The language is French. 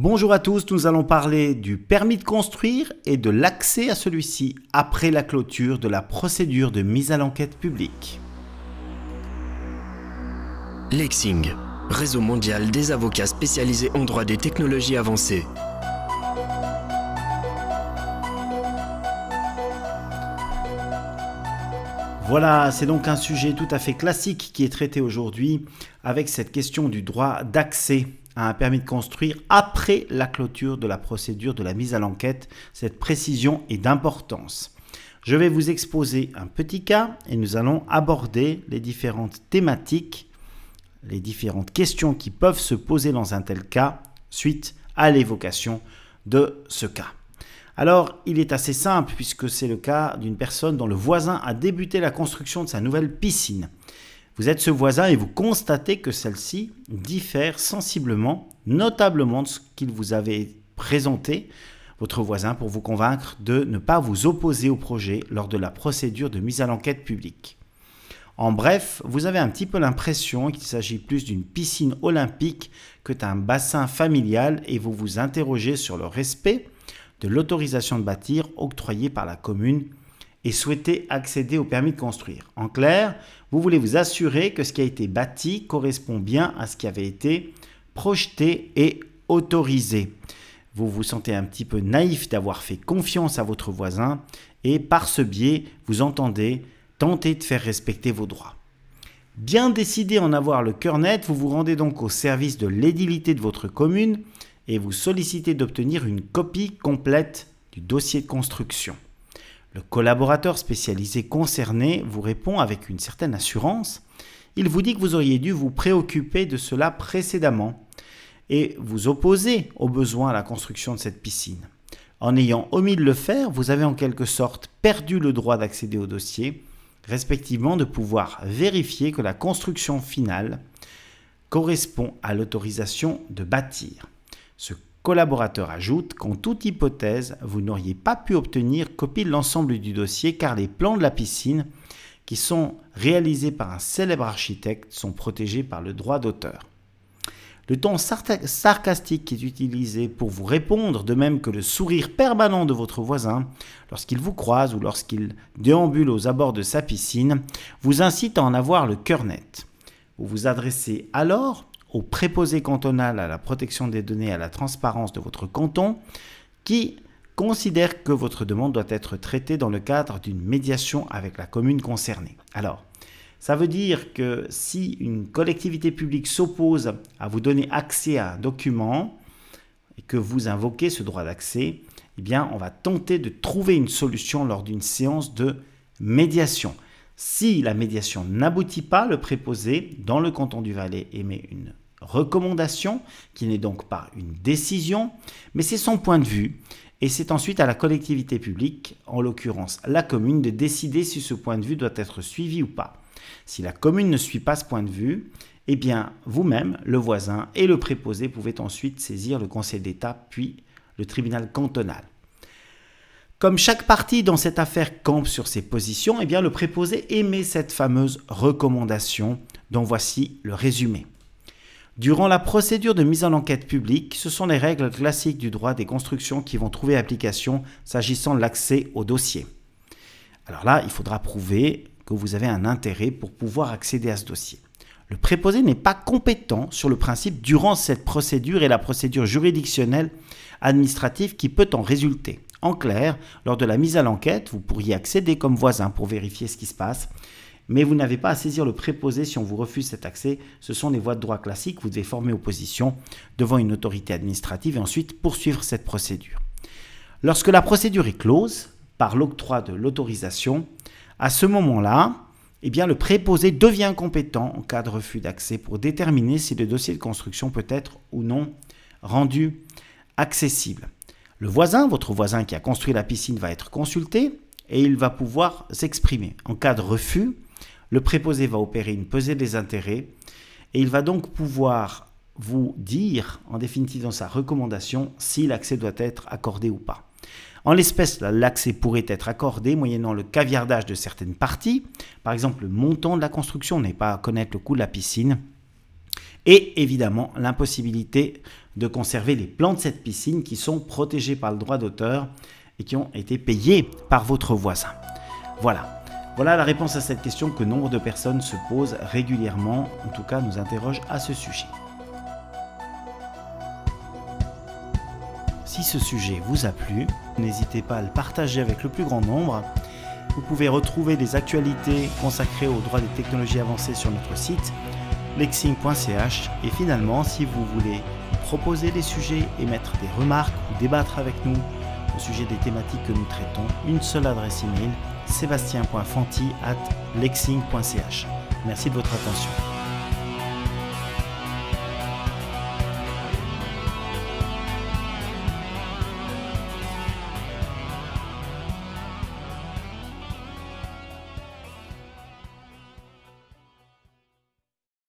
Bonjour à tous, nous allons parler du permis de construire et de l'accès à celui-ci après la clôture de la procédure de mise à l'enquête publique. Lexing, réseau mondial des avocats spécialisés en droit des technologies avancées. Voilà, c'est donc un sujet tout à fait classique qui est traité aujourd'hui avec cette question du droit d'accès un permis de construire après la clôture de la procédure de la mise à l'enquête. Cette précision est d'importance. Je vais vous exposer un petit cas et nous allons aborder les différentes thématiques, les différentes questions qui peuvent se poser dans un tel cas suite à l'évocation de ce cas. Alors, il est assez simple puisque c'est le cas d'une personne dont le voisin a débuté la construction de sa nouvelle piscine. Vous êtes ce voisin et vous constatez que celle-ci diffère sensiblement, notablement de ce qu'il vous avait présenté, votre voisin, pour vous convaincre de ne pas vous opposer au projet lors de la procédure de mise à l'enquête publique. En bref, vous avez un petit peu l'impression qu'il s'agit plus d'une piscine olympique que d'un bassin familial et vous vous interrogez sur le respect de l'autorisation de bâtir octroyée par la commune et souhaitez accéder au permis de construire. En clair, vous voulez vous assurer que ce qui a été bâti correspond bien à ce qui avait été projeté et autorisé. Vous vous sentez un petit peu naïf d'avoir fait confiance à votre voisin et par ce biais, vous entendez tenter de faire respecter vos droits. Bien décidé en avoir le cœur net, vous vous rendez donc au service de l'édilité de votre commune et vous sollicitez d'obtenir une copie complète du dossier de construction. Le collaborateur spécialisé concerné vous répond avec une certaine assurance. Il vous dit que vous auriez dû vous préoccuper de cela précédemment et vous opposer au besoin à la construction de cette piscine. En ayant omis de le faire, vous avez en quelque sorte perdu le droit d'accéder au dossier, respectivement de pouvoir vérifier que la construction finale correspond à l'autorisation de bâtir. Ce collaborateur ajoute qu'en toute hypothèse, vous n'auriez pas pu obtenir copie de l'ensemble du dossier car les plans de la piscine, qui sont réalisés par un célèbre architecte, sont protégés par le droit d'auteur. Le ton sarcastique qui est utilisé pour vous répondre, de même que le sourire permanent de votre voisin lorsqu'il vous croise ou lorsqu'il déambule aux abords de sa piscine, vous incite à en avoir le cœur net. Vous vous adressez alors au préposé cantonal à la protection des données et à la transparence de votre canton, qui considère que votre demande doit être traitée dans le cadre d'une médiation avec la commune concernée. Alors, ça veut dire que si une collectivité publique s'oppose à vous donner accès à un document et que vous invoquez ce droit d'accès, eh bien, on va tenter de trouver une solution lors d'une séance de médiation. Si la médiation n'aboutit pas, le préposé dans le canton du Valais émet une recommandation, qui n'est donc pas une décision, mais c'est son point de vue, et c'est ensuite à la collectivité publique, en l'occurrence la commune, de décider si ce point de vue doit être suivi ou pas. Si la commune ne suit pas ce point de vue, eh bien vous-même, le voisin et le préposé pouvez ensuite saisir le Conseil d'État puis le tribunal cantonal. Comme chaque partie dans cette affaire campe sur ses positions, eh bien le préposé émet cette fameuse recommandation dont voici le résumé. Durant la procédure de mise en enquête publique, ce sont les règles classiques du droit des constructions qui vont trouver application s'agissant de l'accès au dossier. Alors là, il faudra prouver que vous avez un intérêt pour pouvoir accéder à ce dossier. Le préposé n'est pas compétent sur le principe durant cette procédure et la procédure juridictionnelle administrative qui peut en résulter. En clair, lors de la mise à l'enquête, vous pourriez accéder comme voisin pour vérifier ce qui se passe, mais vous n'avez pas à saisir le préposé si on vous refuse cet accès. Ce sont des voies de droit classiques, vous devez former opposition devant une autorité administrative et ensuite poursuivre cette procédure. Lorsque la procédure est close, par l'octroi de l'autorisation, à ce moment-là, eh bien, le préposé devient compétent en cas de refus d'accès pour déterminer si le dossier de construction peut être ou non rendu accessible. Le voisin, votre voisin qui a construit la piscine, va être consulté et il va pouvoir s'exprimer. En cas de refus, le préposé va opérer une pesée des intérêts et il va donc pouvoir vous dire, en définitive dans sa recommandation, si l'accès doit être accordé ou pas. En l'espèce, l'accès pourrait être accordé moyennant le caviardage de certaines parties, par exemple le montant de la construction, n'est pas à connaître le coût de la piscine, Et évidemment, l'impossibilité de conserver les plans de cette piscine qui sont protégés par le droit d'auteur et qui ont été payés par votre voisin. Voilà. Voilà la réponse à cette question que nombre de personnes se posent régulièrement, en tout cas nous interrogent à ce sujet. Si ce sujet vous a plu, n'hésitez pas à le partager avec le plus grand nombre. Vous pouvez retrouver des actualités consacrées aux droits des technologies avancées sur notre site lexing.ch et finalement si vous voulez proposer des sujets, émettre des remarques ou débattre avec nous au sujet des thématiques que nous traitons, une seule adresse email sébastien.fanti at lexing.ch. Merci de votre attention.